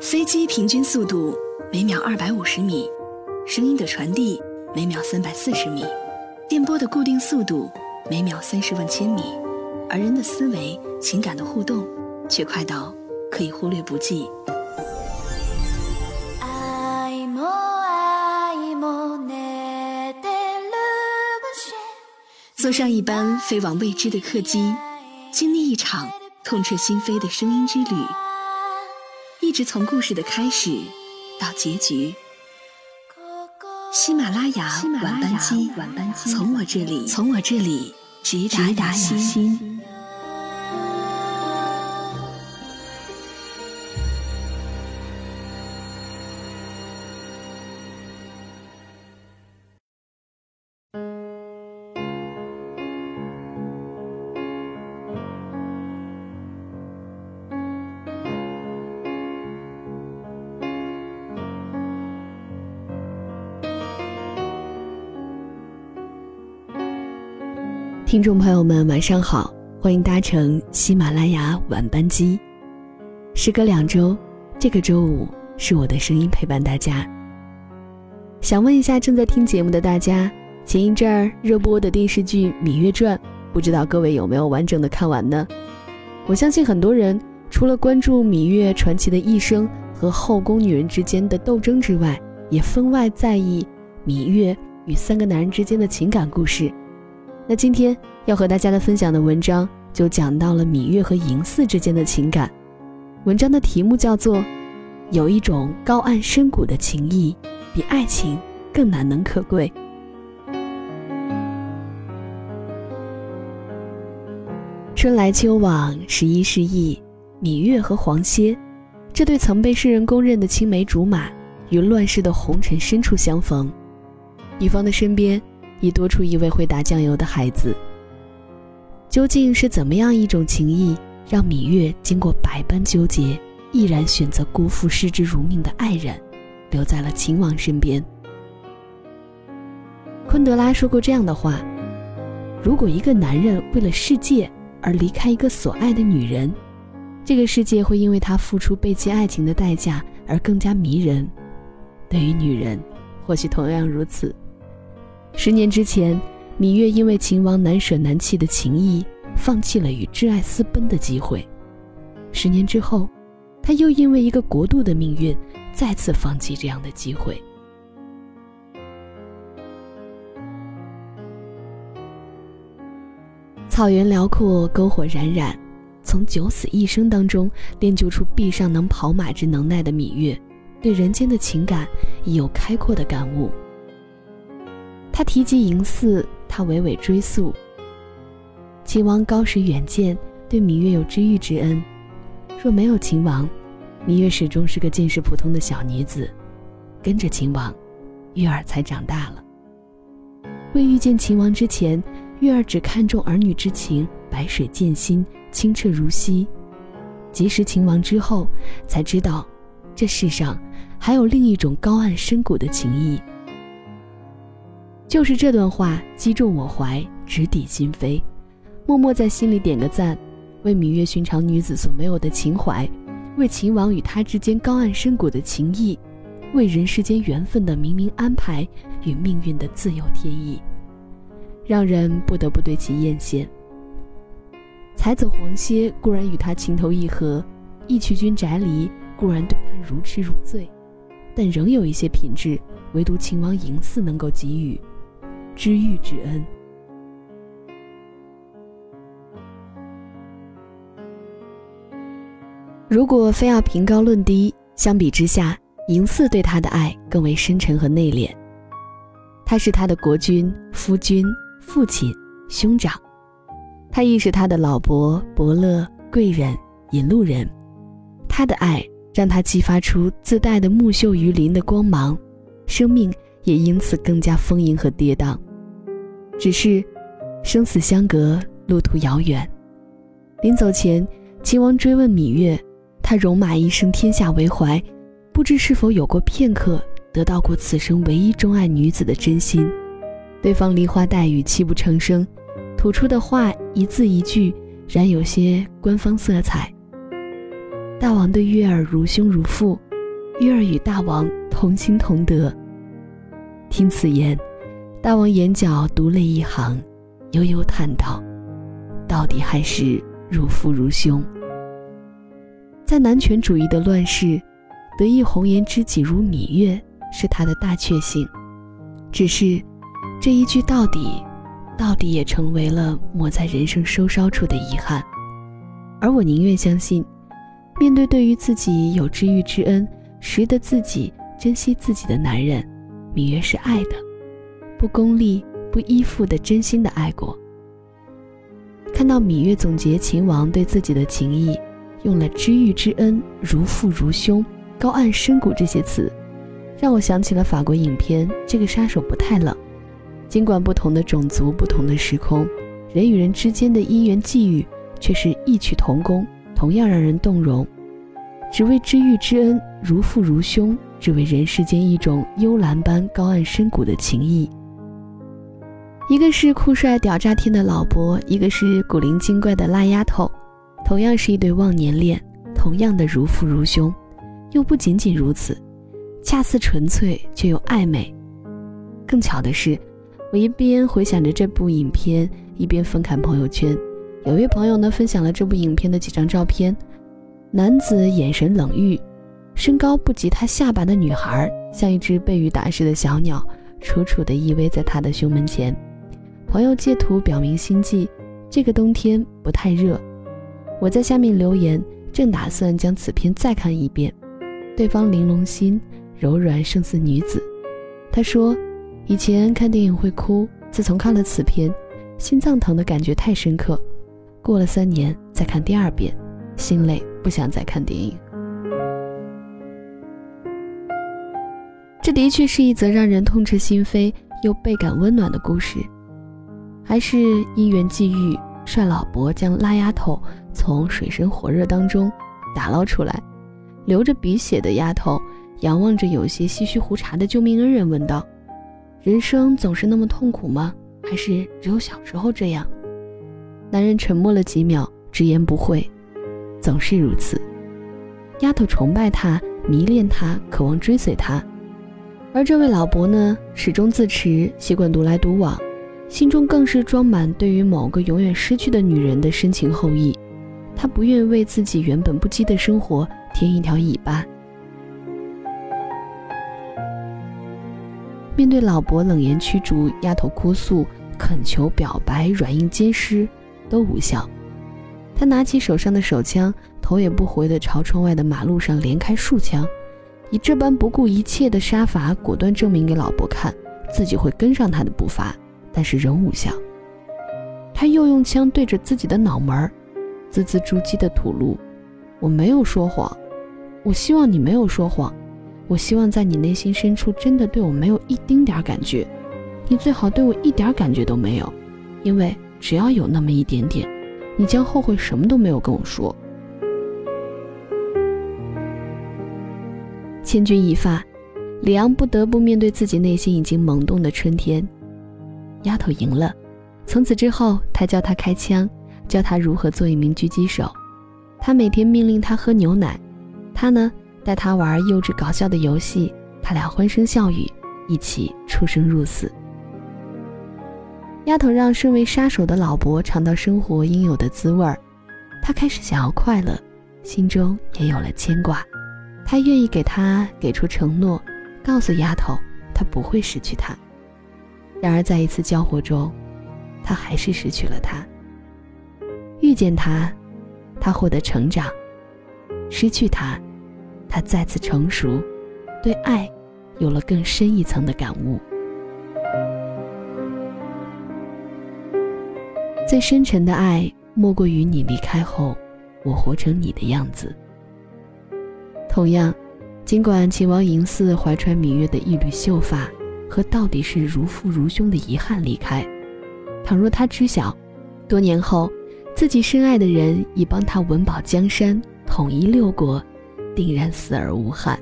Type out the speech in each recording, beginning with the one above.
飞机平均速度每秒二百五十米，声音的传递每秒三百四十米，电波的固定速度每秒三十万千米，而人的思维、情感的互动却快到可以忽略不计。坐上一班飞往未知的客机，经历一场痛彻心扉的声音之旅。一直从故事的开始到结局，喜马拉雅晚班机，从我这里，从我这里直达心。听众朋友们，晚上好，欢迎搭乘喜马拉雅晚班机。时隔两周，这个周五是我的声音陪伴大家。想问一下正在听节目的大家，前一阵儿热播的电视剧《芈月传》，不知道各位有没有完整的看完呢？我相信很多人除了关注芈月传奇的一生和后宫女人之间的斗争之外，也分外在意芈月与三个男人之间的情感故事。那今天要和大家的分享的文章就讲到了芈月和嬴驷之间的情感。文章的题目叫做《有一种高岸深谷的情谊，比爱情更难能可贵》。春来秋往，十一世意，芈月和黄歇，这对曾被世人公认的青梅竹马，于乱世的红尘深处相逢。女方的身边。已多出一位会打酱油的孩子。究竟是怎么样一种情谊，让芈月经过百般纠结，毅然选择辜负视之如命的爱人，留在了秦王身边？昆德拉说过这样的话：如果一个男人为了世界而离开一个所爱的女人，这个世界会因为他付出背弃爱情的代价而更加迷人。对于女人，或许同样如此。十年之前，芈月因为秦王难舍难弃的情谊，放弃了与挚爱私奔的机会。十年之后，她又因为一个国度的命运，再次放弃这样的机会。草原辽阔，篝火冉冉，从九死一生当中练就出臂上能跑马之能耐的芈月，对人间的情感已有开阔的感悟。他提及嬴驷，他娓娓追溯。秦王高识远见，对芈月有知遇之恩。若没有秦王，芈月始终是个见识普通的小女子。跟着秦王，月儿才长大了。未遇见秦王之前，月儿只看重儿女之情，白水见心，清澈如溪。结识秦王之后，才知道，这世上还有另一种高岸深谷的情谊。就是这段话击中我怀，直抵心扉，默默在心里点个赞，为芈月寻常女子所没有的情怀，为秦王与她之间高岸深谷的情谊，为人世间缘分的冥冥安排与命运的自有天意，让人不得不对其艳羡。才子黄歇固然与他情投意合，义渠君翟离固然对他如痴如醉，但仍有一些品质，唯独秦王嬴驷能够给予。知遇之恩。如果非要评高论低，相比之下，嬴驷对他的爱更为深沉和内敛。他是他的国君、夫君、父亲、兄长，他亦是他的老伯、伯乐、贵人、引路人。他的爱让他激发出自带的木秀于林的光芒，生命也因此更加丰盈和跌宕。只是，生死相隔，路途遥远。临走前，秦王追问芈月：“他戎马一生，天下为怀，不知是否有过片刻得到过此生唯一钟爱女子的真心？”对方梨花带雨，泣不成声，吐出的话一字一句，然有些官方色彩。大王对月儿如兄如父，月儿与大王同心同德。听此言，大王眼角独泪一行，悠悠叹道：“到底还是如父如兄。”在男权主义的乱世，得一红颜知己如芈月是他的大确幸。只是，这一句到底，到底也成为了抹在人生收梢处的遗憾。而我宁愿相信，面对对于自己有知遇之恩、识得自己、珍惜自己的男人，芈月是爱的，不功利、不依附的，真心的爱过。看到芈月总结秦王对自己的情谊，用了“知遇之恩”“如父如兄”“高岸深谷”这些词，让我想起了法国影片《这个杀手不太冷》。尽管不同的种族、不同的时空，人与人之间的因缘际遇。却是异曲同工，同样让人动容。只为知遇之恩，如父如兄；只为人世间一种幽兰般高岸深谷的情谊。一个是酷帅屌炸天的老伯，一个是古灵精怪的辣丫头，同样是一对忘年恋，同样的如父如兄，又不仅仅如此，恰似纯粹却又暧昧。更巧的是，我一边回想着这部影片，一边翻看朋友圈。有位朋友呢分享了这部影片的几张照片，男子眼神冷遇，身高不及他下巴的女孩像一只被雨打湿的小鸟，楚楚地依偎在他的胸门前。朋友借图表明心迹，这个冬天不太热。我在下面留言，正打算将此片再看一遍。对方玲珑心，柔软胜似女子。他说，以前看电影会哭，自从看了此片，心脏疼的感觉太深刻。过了三年再看第二遍，心累不想再看电影。这的确是一则让人痛彻心扉又倍感温暖的故事。还是因缘际遇，帅老伯将拉丫头从水深火热当中打捞出来。流着鼻血的丫头仰望着有些唏嘘胡茬的救命恩人，问道：“人生总是那么痛苦吗？还是只有小时候这样？”男人沉默了几秒，直言不讳：“总是如此。”丫头崇拜他，迷恋他，渴望追随他。而这位老伯呢，始终自持，习惯独来独往，心中更是装满对于某个永远失去的女人的深情厚谊。他不愿为自己原本不羁的生活添一条尾巴。面对老伯冷言驱逐，丫头哭诉、恳求、表白，软硬兼施。都无效，他拿起手上的手枪，头也不回地朝窗外的马路上连开数枪，以这般不顾一切的杀伐，果断证明给老伯看，自己会跟上他的步伐，但是仍无效。他又用枪对着自己的脑门儿，字字珠玑地吐露：“我没有说谎，我希望你没有说谎，我希望在你内心深处真的对我没有一丁点感觉，你最好对我一点感觉都没有，因为。”只要有那么一点点，你将后悔什么都没有跟我说。千钧一发，李昂不得不面对自己内心已经萌动的春天。丫头赢了，从此之后，他教他开枪，教他如何做一名狙击手。他每天命令他喝牛奶，他呢带他玩幼稚搞笑的游戏，他俩欢声笑语，一起出生入死。丫头让身为杀手的老伯尝到生活应有的滋味儿，他开始想要快乐，心中也有了牵挂。他愿意给他给出承诺，告诉丫头他不会失去她。然而在一次交火中，他还是失去了她。遇见他，他获得成长；失去他，他再次成熟，对爱有了更深一层的感悟。最深沉的爱，莫过于你离开后，我活成你的样子。同样，尽管秦王嬴驷怀揣芈月的一缕秀发和到底是如父如兄的遗憾离开，倘若他知晓，多年后自己深爱的人已帮他稳保江山，统一六国，定然死而无憾。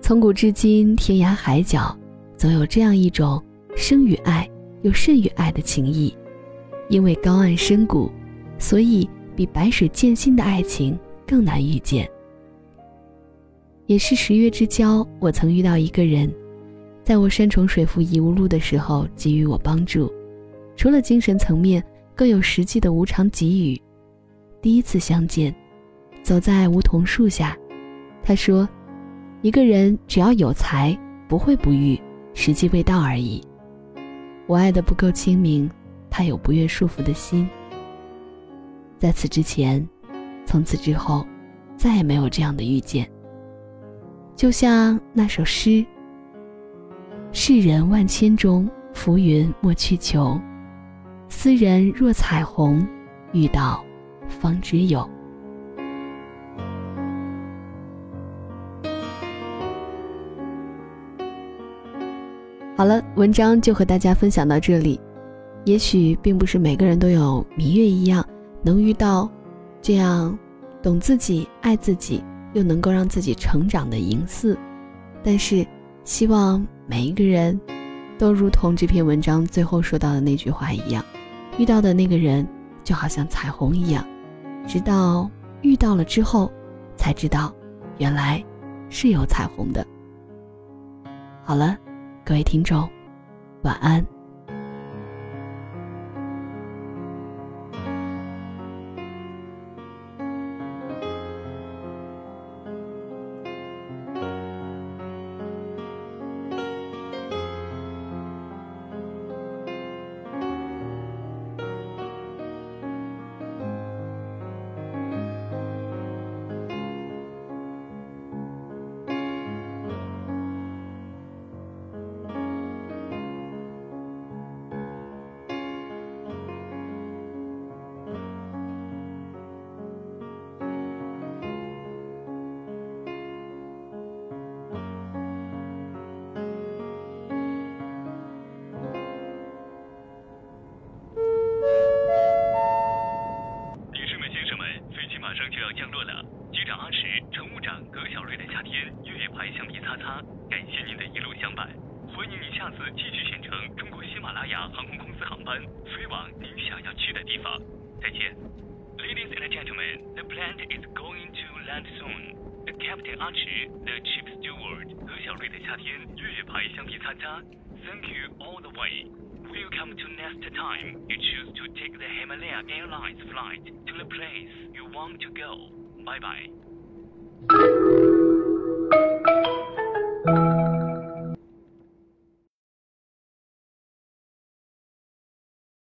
从古至今，天涯海角，总有这样一种生于爱又甚于爱的情谊。因为高岸深谷，所以比白水见心的爱情更难遇见。也是十月之交，我曾遇到一个人，在我山重水复疑无路的时候给予我帮助，除了精神层面，更有实际的无偿给予。第一次相见，走在梧桐树下，他说：“一个人只要有才，不会不遇，时机未到而已。”我爱的不够清明，他有不愿束缚的心。在此之前，从此之后，再也没有这样的遇见。就像那首诗：“世人万千中，浮云莫去求。斯人若彩虹，遇到。”方知有。好了，文章就和大家分享到这里。也许并不是每个人都有明月一样能遇到这样懂自己、爱自己又能够让自己成长的银四，但是希望每一个人都如同这篇文章最后说到的那句话一样，遇到的那个人就好像彩虹一样。直到遇到了之后，才知道，原来是有彩虹的。好了，各位听众，晚安。soon. The captain Archie, the chief steward 何小瑞的夏天月牌橡皮擦擦。Thank you all the way. Welcome to next time you choose to take the Himalaya Airlines flight to the place you want to go. Bye bye.